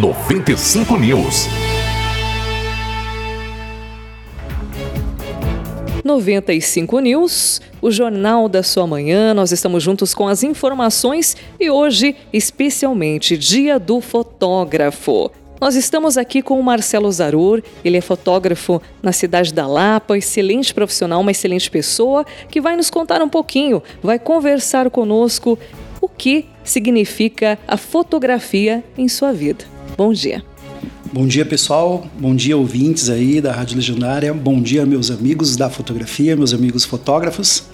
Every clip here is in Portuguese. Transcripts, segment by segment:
95 News. 95 News, o jornal da sua manhã. Nós estamos juntos com as informações e hoje, especialmente, Dia do Fotógrafo. Nós estamos aqui com o Marcelo Zarur, ele é fotógrafo na cidade da Lapa, excelente profissional, uma excelente pessoa, que vai nos contar um pouquinho, vai conversar conosco o que significa a fotografia em sua vida. Bom dia. Bom dia, pessoal. Bom dia, ouvintes aí da Rádio Legendária. Bom dia, meus amigos da fotografia, meus amigos fotógrafos.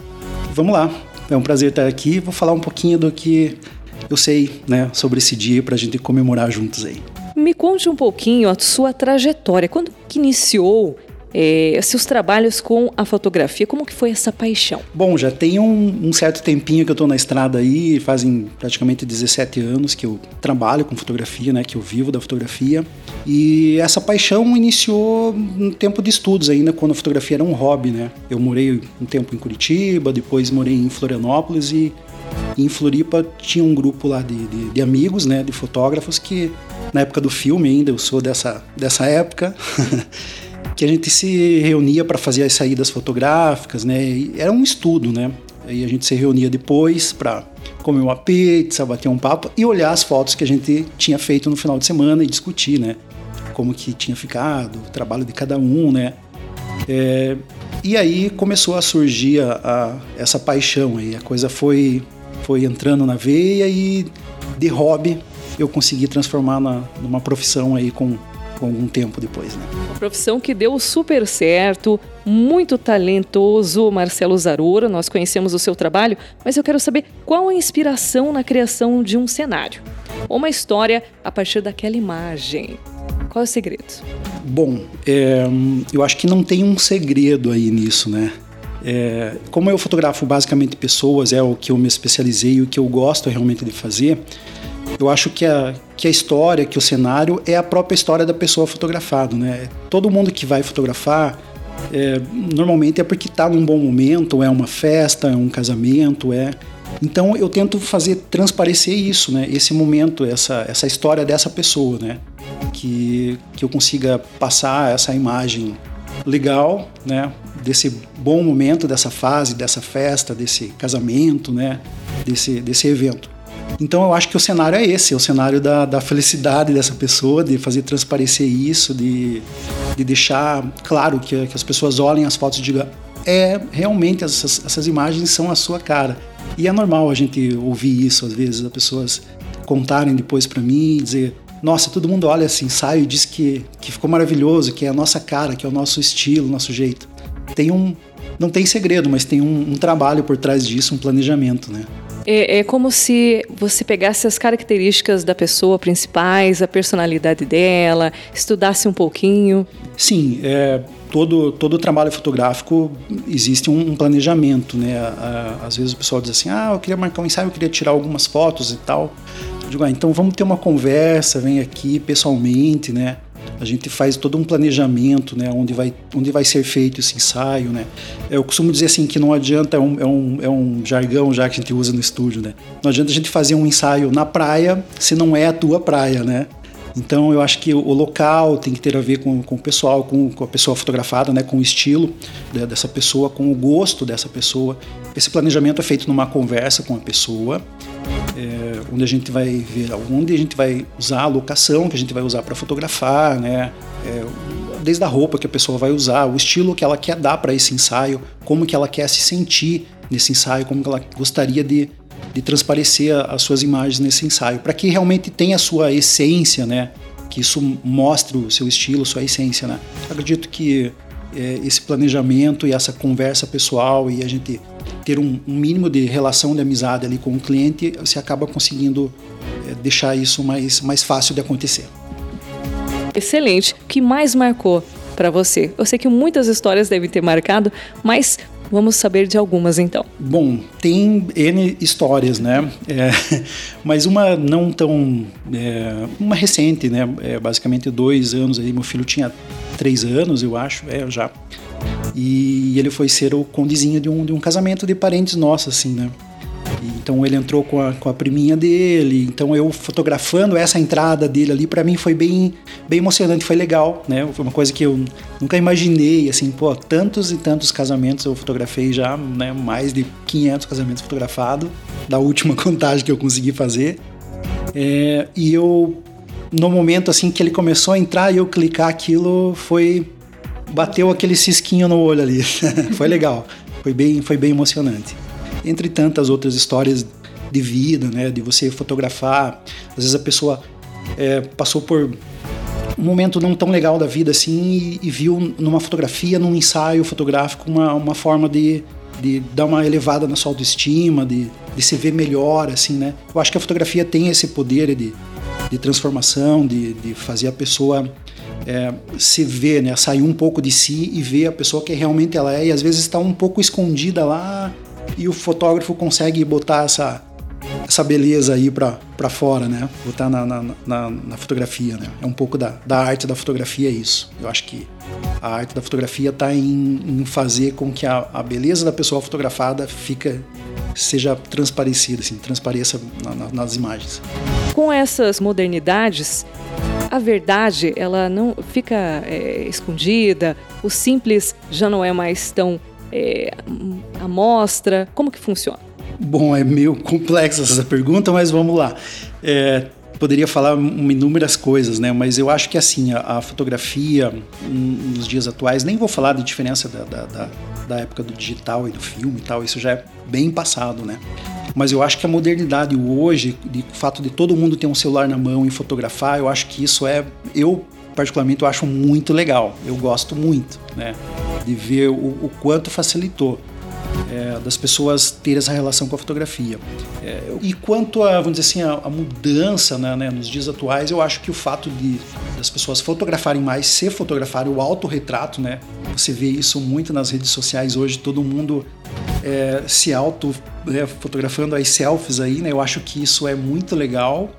Vamos lá. É um prazer estar aqui. Vou falar um pouquinho do que eu sei, né, sobre esse dia para a gente comemorar juntos aí. Me conte um pouquinho a sua trajetória. Quando que iniciou é, seus trabalhos com a fotografia? Como que foi essa paixão? Bom, já tem um, um certo tempinho que eu estou na estrada aí, fazem praticamente 17 anos que eu trabalho com fotografia, né, que eu vivo da fotografia. E essa paixão iniciou no tempo de estudos ainda, quando a fotografia era um hobby, né? Eu morei um tempo em Curitiba, depois morei em Florianópolis e em Floripa tinha um grupo lá de, de, de amigos, né, de fotógrafos que na época do filme ainda, eu sou dessa, dessa época, que a gente se reunia para fazer as saídas fotográficas, né? E era um estudo, né? Aí a gente se reunia depois para comer uma pizza, bater um papo e olhar as fotos que a gente tinha feito no final de semana e discutir, né? Como que tinha ficado, o trabalho de cada um, né? É, e aí começou a surgir a, a, essa paixão aí, a coisa foi, foi entrando na veia e de hobby eu consegui transformar na, numa profissão aí com, com algum tempo depois. Né? Uma profissão que deu super certo, muito talentoso, Marcelo Zarura. Nós conhecemos o seu trabalho, mas eu quero saber qual a inspiração na criação de um cenário. Uma história a partir daquela imagem. Qual é o segredo? Bom, é, eu acho que não tem um segredo aí nisso, né? É, como eu fotografo basicamente pessoas, é o que eu me especializei, o que eu gosto realmente de fazer. Eu acho que a, que a história, que o cenário é a própria história da pessoa fotografada, né? Todo mundo que vai fotografar é, normalmente é porque está num bom momento, é uma festa, é um casamento, é. Então eu tento fazer transparecer isso, né? Esse momento, essa, essa história dessa pessoa, né? Que, que eu consiga passar essa imagem legal, né? Desse bom momento, dessa fase, dessa festa, desse casamento, né? Desse, desse evento. Então eu acho que o cenário é esse, é o cenário da, da felicidade dessa pessoa, de fazer transparecer isso, de, de deixar claro que, que as pessoas olhem as fotos e digam é realmente essas, essas imagens são a sua cara. E é normal a gente ouvir isso às vezes, as pessoas contarem depois para mim e dizer nossa, todo mundo olha esse ensaio e diz que, que ficou maravilhoso, que é a nossa cara, que é o nosso estilo, nosso jeito. Tem um, não tem segredo, mas tem um, um trabalho por trás disso, um planejamento, né? É, é, como se você pegasse as características da pessoa principais, a personalidade dela, estudasse um pouquinho. Sim, é, todo, todo trabalho fotográfico existe um, um planejamento, né? às vezes o pessoal diz assim, ah, eu queria marcar um ensaio, eu queria tirar algumas fotos e tal. Eu digo, ah, então vamos ter uma conversa, vem aqui pessoalmente, né? A gente faz todo um planejamento, né, onde vai, onde vai ser feito esse ensaio, né. Eu costumo dizer assim que não adianta, é um, é um, é um jargão já que a gente usa no estúdio, né. Não adianta a gente fazer um ensaio na praia se não é a tua praia, né. Então eu acho que o local tem que ter a ver com, com o pessoal, com, com a pessoa fotografada, né, com o estilo né, dessa pessoa, com o gosto dessa pessoa. Esse planejamento é feito numa conversa com a pessoa, onde a gente vai ver onde a gente vai usar a locação que a gente vai usar para fotografar, né? É, desde a roupa que a pessoa vai usar, o estilo que ela quer dar para esse ensaio, como que ela quer se sentir nesse ensaio, como que ela gostaria de de transparecer as suas imagens nesse ensaio, para que realmente tenha a sua essência, né? Que isso mostre o seu estilo, sua essência, né? acredito que é, esse planejamento e essa conversa pessoal e a gente ter um, um, mínimo de relação de amizade ali com o cliente, você acaba conseguindo é, deixar isso mais, mais fácil de acontecer. Excelente. O que mais marcou para você? Eu sei que muitas histórias devem ter marcado, mas Vamos saber de algumas então. Bom, tem N histórias, né? É, mas uma não tão. É, uma recente, né? É, basicamente dois anos aí. Meu filho tinha três anos, eu acho, é, já. E ele foi ser o condezinho de um, de um casamento de parentes nossos, assim, né? Então ele entrou com a, com a priminha dele, então eu fotografando essa entrada dele ali, para mim foi bem, bem emocionante, foi legal, né? Foi uma coisa que eu nunca imaginei, assim, pô, tantos e tantos casamentos eu fotografei já, né? Mais de 500 casamentos fotografados, da última contagem que eu consegui fazer. É, e eu, no momento assim que ele começou a entrar e eu clicar aquilo, foi bateu aquele cisquinho no olho ali. foi legal, foi bem, foi bem emocionante. Entre tantas outras histórias de vida, né, de você fotografar, às vezes a pessoa é, passou por um momento não tão legal da vida assim e, e, viu numa fotografia, num ensaio fotográfico, uma, uma forma de, de dar uma elevada na sua autoestima, de, de se ver melhor, assim, né? Eu acho que a fotografia tem esse poder de, de transformação, de, de fazer a pessoa é, se ver, né? Sair um pouco de si e ver a pessoa que realmente ela é. E às vezes está um pouco escondida lá e o fotógrafo consegue botar essa, essa beleza aí para fora, né? Botar na, na, na, na, fotografia, né? É um pouco da, da arte da fotografia é isso. Eu acho que a arte da fotografia está em, em, fazer com que a, a, beleza da pessoa fotografada fica seja transparecida, assim, transpareça nas imagens. Com essas modernidades, a verdade ela não fica é, escondida, o simples já não é mais tão é, à mostra. Como que funciona? Bom, é meio complexa essa pergunta, mas vamos lá. É, poderia falar inúmeras coisas, né? Mas eu acho que assim, a, a, fotografia nos dias atuais, nem vou falar de diferença da, da, da, da época do digital e do filme e tal, isso já é bem passado, né? Mas eu acho que a modernidade hoje, de, o fato de todo mundo ter um celular na mão e fotografar, eu acho que isso é. Eu, particularmente, eu acho muito legal. Eu gosto muito, né? De ver o, o quanto facilitou. É, das pessoas terem essa relação com a fotografia. É, e quanto a, vamos dizer assim, a, a mudança né, né, nos dias atuais, eu acho que o fato de das pessoas fotografarem mais, se fotografarem o autorretrato, né? Você vê isso muito nas redes sociais hoje, todo mundo é, se auto né, fotografando as selfies aí, né? Eu acho que isso é muito legal.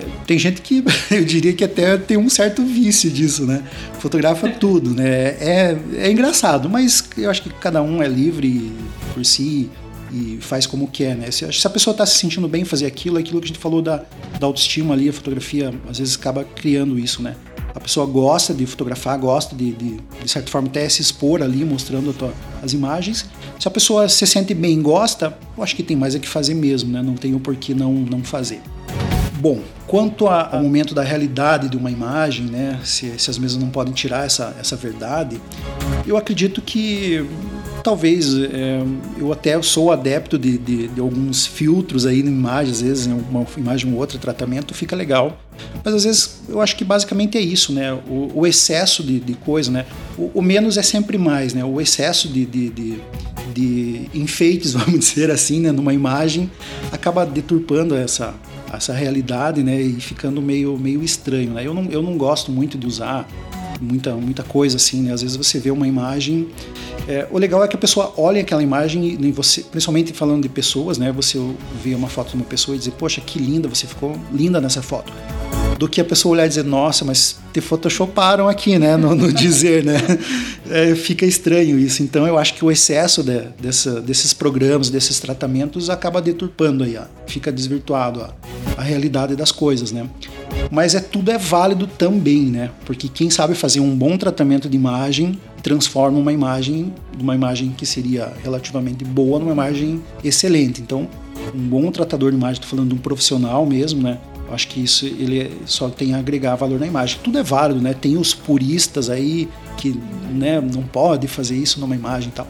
É, tem gente que eu diria que até tem um certo vício disso, né? Fotografa tudo, né? É, é engraçado, mas eu acho que cada um é livre por si e faz como quer, né? Se, se a pessoa está se sentindo bem fazer aquilo, é aquilo que a gente falou da, da autoestima ali, a fotografia às vezes acaba criando isso, né? A pessoa gosta de fotografar, gosta de, de, de certa forma, até se expor ali, mostrando tua, as imagens. Se a pessoa se sente bem gosta, eu acho que tem mais a que fazer mesmo, né? Não tem o porquê não, não fazer. Bom, quanto ao momento da realidade de uma imagem, né, se, se as mesas não podem tirar essa, essa verdade, eu acredito que talvez é, eu até sou adepto de, de, de, alguns filtros aí na imagem, às vezes uma imagem ou outra tratamento fica legal, mas às vezes eu acho que basicamente é isso, né? O, o excesso de, de, coisa, né? O, o, menos é sempre mais, né? O excesso de, de, de, de enfeites, vamos dizer assim, né? numa imagem acaba deturpando essa essa realidade, né, e ficando meio, meio estranho, né? Eu não, eu não gosto muito de usar muita, muita coisa assim, né? Às vezes você vê uma imagem. É, o legal é que a pessoa olha aquela imagem e você, principalmente falando de pessoas, né? Você vê uma foto de uma pessoa e dizer, poxa, que linda, você ficou linda nessa foto. Do que a pessoa olhar e dizer, nossa, mas te photoshoparam aqui, né? No, no dizer, né? É, fica estranho isso. Então eu acho que o excesso de, dessa, desses programas, desses tratamentos, acaba deturpando aí, ó. fica desvirtuado ó, a realidade das coisas, né? Mas é tudo é válido também, né? Porque quem sabe fazer um bom tratamento de imagem transforma uma imagem, uma imagem que seria relativamente boa numa imagem excelente. Então, um bom tratador de imagem, estou falando de um profissional mesmo, né? Acho que isso ele só tem a agregar valor na imagem. Tudo é válido, né? Tem os puristas aí que né, não pode fazer isso numa imagem e tal.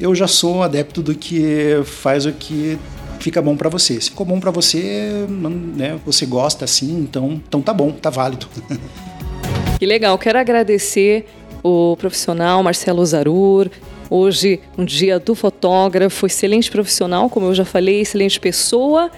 Eu já sou adepto do que faz o que fica bom para você. Se ficou bom para você, né, você gosta assim, então, então tá bom, tá válido. Que legal, quero agradecer o profissional Marcelo Zarur. Hoje, um dia do fotógrafo, excelente profissional, como eu já falei, excelente pessoa.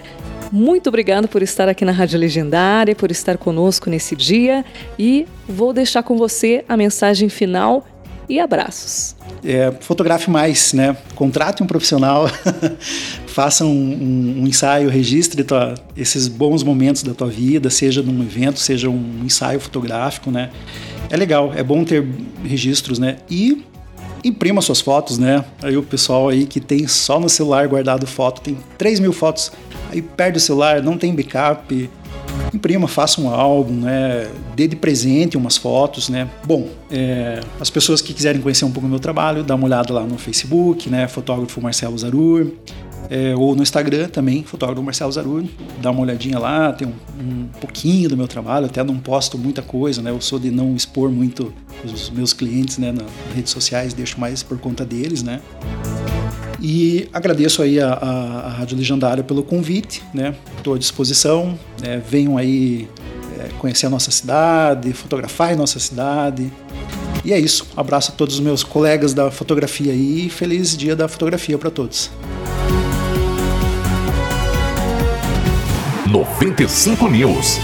Muito obrigado por estar aqui na Rádio Legendária, por estar conosco nesse dia e vou deixar com você a mensagem final e abraços. É, fotografe mais, né? Contrate um profissional, faça um, um, um, ensaio, registre tua, esses bons momentos da tua vida, seja num evento, seja um ensaio fotográfico, né? É legal, é bom ter registros, né? E imprima suas fotos, né? Aí o pessoal aí que tem só no celular guardado foto, tem 3 mil fotos, aí perde o celular, não tem backup, imprima, faça um álbum, né? Dê de presente umas fotos, né? Bom, é, as pessoas que quiserem conhecer um pouco do meu trabalho, dá uma olhada lá no Facebook, né? Fotógrafo Marcelo Zarur. É, ou no Instagram também, fotógrafo Marcelo Zarur, dá uma olhadinha lá, tem um, um, pouquinho do meu trabalho, até não posto muita coisa, né? Eu sou de não expor muito os meus clientes, né, nas redes sociais, deixo mais por conta deles, né? E agradeço aí a, a, a Rádio Legendária pelo convite, né? Estou à disposição, né? venham aí é, conhecer a nossa cidade, fotografar em nossa cidade. E é isso. Abraço a todos os meus colegas da fotografia aí e feliz dia da fotografia para todos. 95 News.